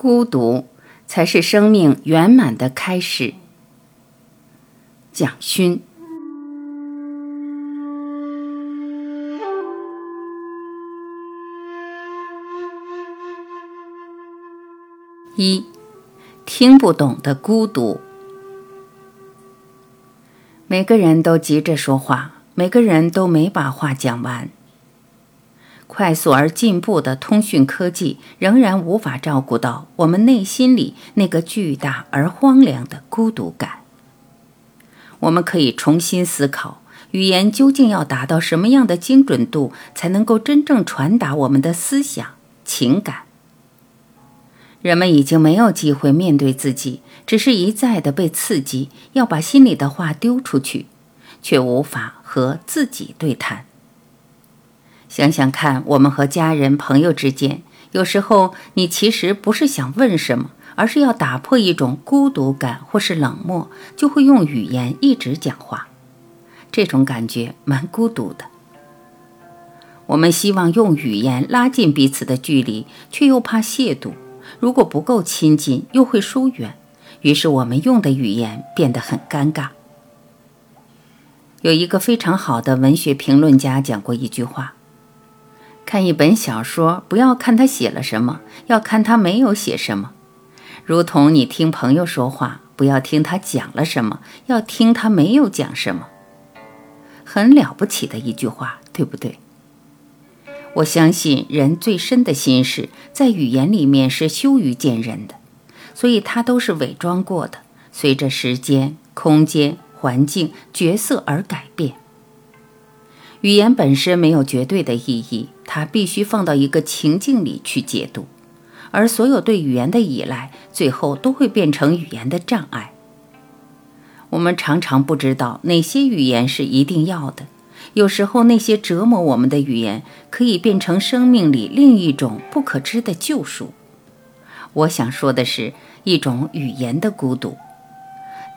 孤独才是生命圆满的开始。蒋勋。一，听不懂的孤独。每个人都急着说话，每个人都没把话讲完。快速而进步的通讯科技仍然无法照顾到我们内心里那个巨大而荒凉的孤独感。我们可以重新思考，语言究竟要达到什么样的精准度，才能够真正传达我们的思想、情感？人们已经没有机会面对自己，只是一再的被刺激，要把心里的话丢出去，却无法和自己对谈。想想看，我们和家人、朋友之间，有时候你其实不是想问什么，而是要打破一种孤独感或是冷漠，就会用语言一直讲话。这种感觉蛮孤独的。我们希望用语言拉近彼此的距离，却又怕亵渎。如果不够亲近，又会疏远，于是我们用的语言变得很尴尬。有一个非常好的文学评论家讲过一句话：看一本小说，不要看他写了什么，要看他没有写什么；如同你听朋友说话，不要听他讲了什么，要听他没有讲什么。很了不起的一句话，对不对？我相信人最深的心事，在语言里面是羞于见人的，所以它都是伪装过的，随着时间、空间、环境、角色而改变。语言本身没有绝对的意义，它必须放到一个情境里去解读，而所有对语言的依赖，最后都会变成语言的障碍。我们常常不知道哪些语言是一定要的。有时候，那些折磨我们的语言，可以变成生命里另一种不可知的救赎。我想说的是，一种语言的孤独。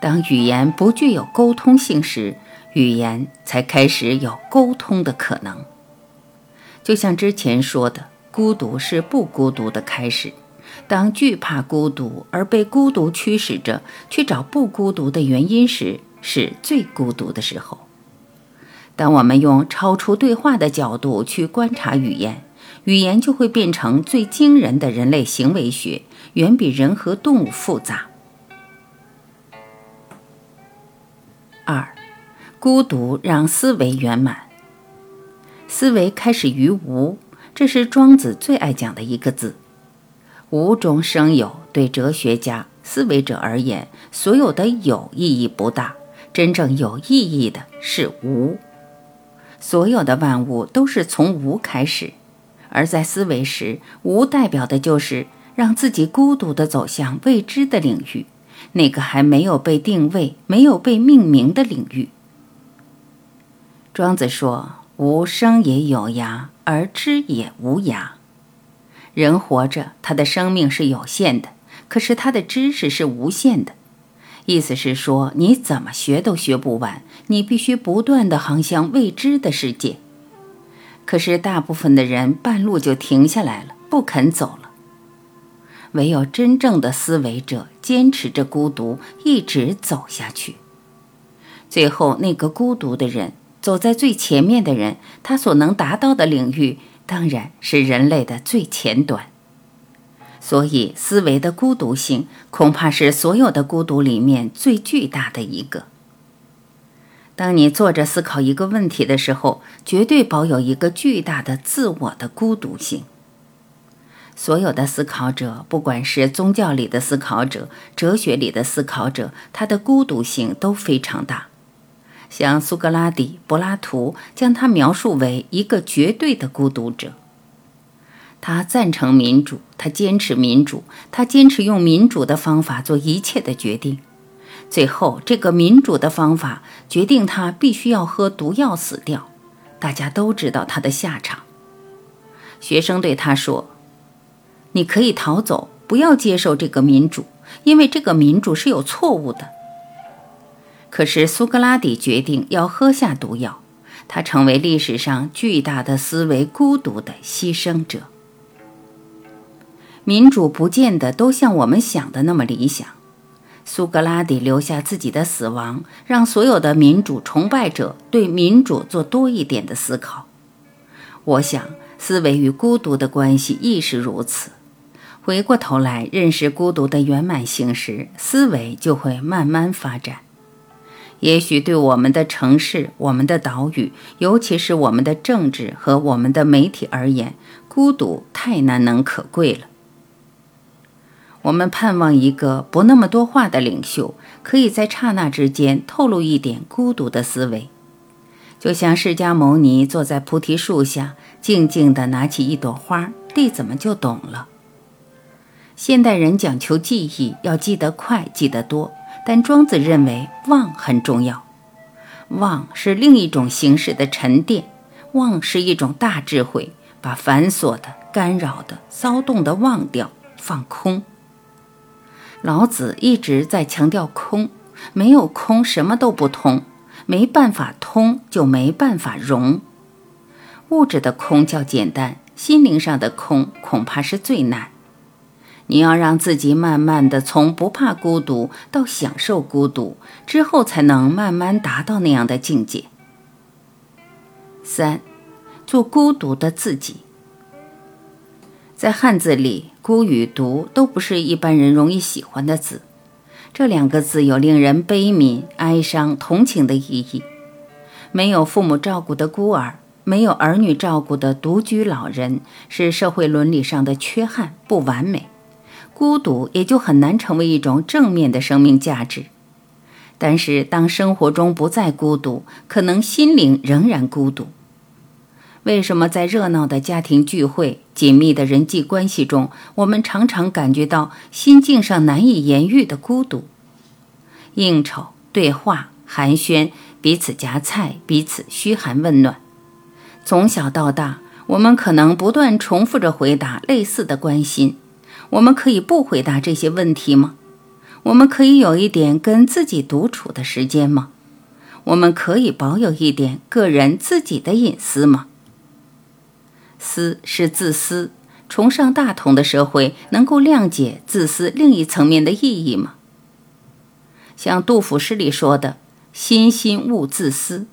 当语言不具有沟通性时，语言才开始有沟通的可能。就像之前说的，孤独是不孤独的开始。当惧怕孤独而被孤独驱使着去找不孤独的原因时，是最孤独的时候。当我们用超出对话的角度去观察语言，语言就会变成最惊人的人类行为学，远比人和动物复杂。二，孤独让思维圆满。思维开始于无，这是庄子最爱讲的一个字。无中生有，对哲学家、思维者而言，所有的有意义不大，真正有意义的是无。所有的万物都是从无开始，而在思维时，无代表的就是让自己孤独地走向未知的领域，那个还没有被定位、没有被命名的领域。庄子说：“无生也有涯，而知也无涯。”人活着，他的生命是有限的，可是他的知识是无限的。意思是说，你怎么学都学不完，你必须不断地航向未知的世界。可是大部分的人半路就停下来了，不肯走了。唯有真正的思维者坚持着孤独，一直走下去。最后，那个孤独的人，走在最前面的人，他所能达到的领域，当然是人类的最前端。所以，思维的孤独性恐怕是所有的孤独里面最巨大的一个。当你坐着思考一个问题的时候，绝对保有一个巨大的自我的孤独性。所有的思考者，不管是宗教里的思考者、哲学里的思考者，他的孤独性都非常大。像苏格拉底、柏拉图，将他描述为一个绝对的孤独者。他赞成民主，他坚持民主，他坚持用民主的方法做一切的决定。最后，这个民主的方法决定他必须要喝毒药死掉。大家都知道他的下场。学生对他说：“你可以逃走，不要接受这个民主，因为这个民主是有错误的。”可是苏格拉底决定要喝下毒药，他成为历史上巨大的思维孤独的牺牲者。民主不见得都像我们想的那么理想。苏格拉底留下自己的死亡，让所有的民主崇拜者对民主做多一点的思考。我想，思维与孤独的关系亦是如此。回过头来认识孤独的圆满性时，思维就会慢慢发展。也许对我们的城市、我们的岛屿，尤其是我们的政治和我们的媒体而言，孤独太难能可贵了。我们盼望一个不那么多话的领袖，可以在刹那之间透露一点孤独的思维，就像释迦牟尼坐在菩提树下，静静地拿起一朵花，弟子们就懂了。现代人讲求记忆，要记得快，记得多。但庄子认为忘很重要，忘是另一种形式的沉淀，忘是一种大智慧，把繁琐的、干扰的、骚动的忘掉，放空。老子一直在强调空，没有空什么都不通，没办法通就没办法融。物质的空较简单，心灵上的空恐怕是最难。你要让自己慢慢的从不怕孤独到享受孤独，之后才能慢慢达到那样的境界。三，做孤独的自己。在汉字里，孤与独都不是一般人容易喜欢的字，这两个字有令人悲悯、哀伤、同情的意义。没有父母照顾的孤儿，没有儿女照顾的独居老人，是社会伦理上的缺憾，不完美。孤独也就很难成为一种正面的生命价值。但是，当生活中不再孤独，可能心灵仍然孤独。为什么在热闹的家庭聚会、紧密的人际关系中，我们常常感觉到心境上难以言喻的孤独？应酬、对话、寒暄，彼此夹菜，彼此嘘寒问暖。从小到大，我们可能不断重复着回答类似的关心。我们可以不回答这些问题吗？我们可以有一点跟自己独处的时间吗？我们可以保有一点个人自己的隐私吗？私是自私，崇尚大同的社会能够谅解自私另一层面的意义吗？像杜甫诗里说的：“心心勿自私。”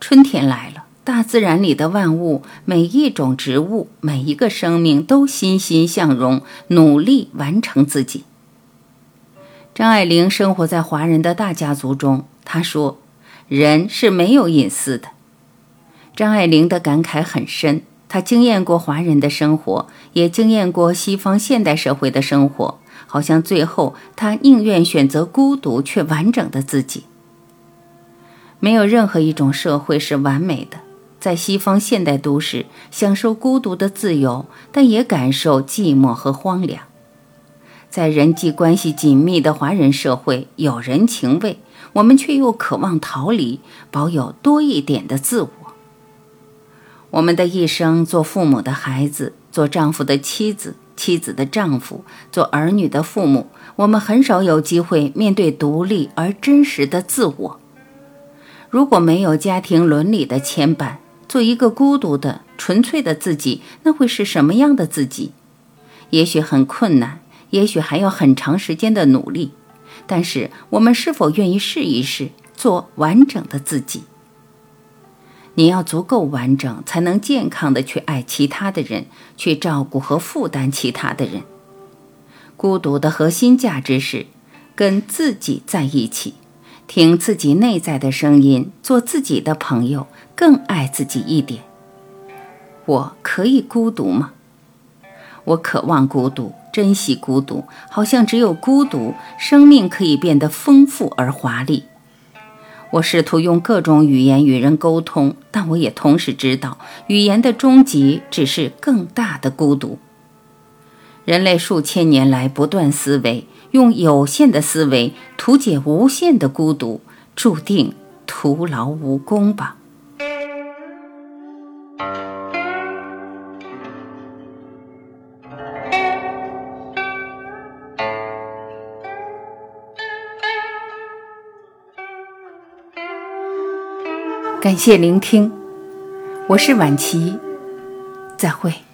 春天来了。大自然里的万物，每一种植物，每一个生命，都欣欣向荣，努力完成自己。张爱玲生活在华人的大家族中，她说：“人是没有隐私的。”张爱玲的感慨很深，她经验过华人的生活，也经验过西方现代社会的生活，好像最后她宁愿选择孤独却完整的自己。没有任何一种社会是完美的。在西方现代都市，享受孤独的自由，但也感受寂寞和荒凉。在人际关系紧密的华人社会，有人情味，我们却又渴望逃离，保有多一点的自我。我们的一生，做父母的孩子，做丈夫的妻子，妻子的丈夫，做儿女的父母，我们很少有机会面对独立而真实的自我。如果没有家庭伦理的牵绊，做一个孤独的、纯粹的自己，那会是什么样的自己？也许很困难，也许还要很长时间的努力。但是，我们是否愿意试一试做完整的自己？你要足够完整，才能健康的去爱其他的人，去照顾和负担其他的人。孤独的核心价值是跟自己在一起。听自己内在的声音，做自己的朋友，更爱自己一点。我可以孤独吗？我渴望孤独，珍惜孤独，好像只有孤独，生命可以变得丰富而华丽。我试图用各种语言与人沟通，但我也同时知道，语言的终极只是更大的孤独。人类数千年来不断思维。用有限的思维图解无限的孤独，注定徒劳无功吧。感谢聆听，我是晚琪，再会。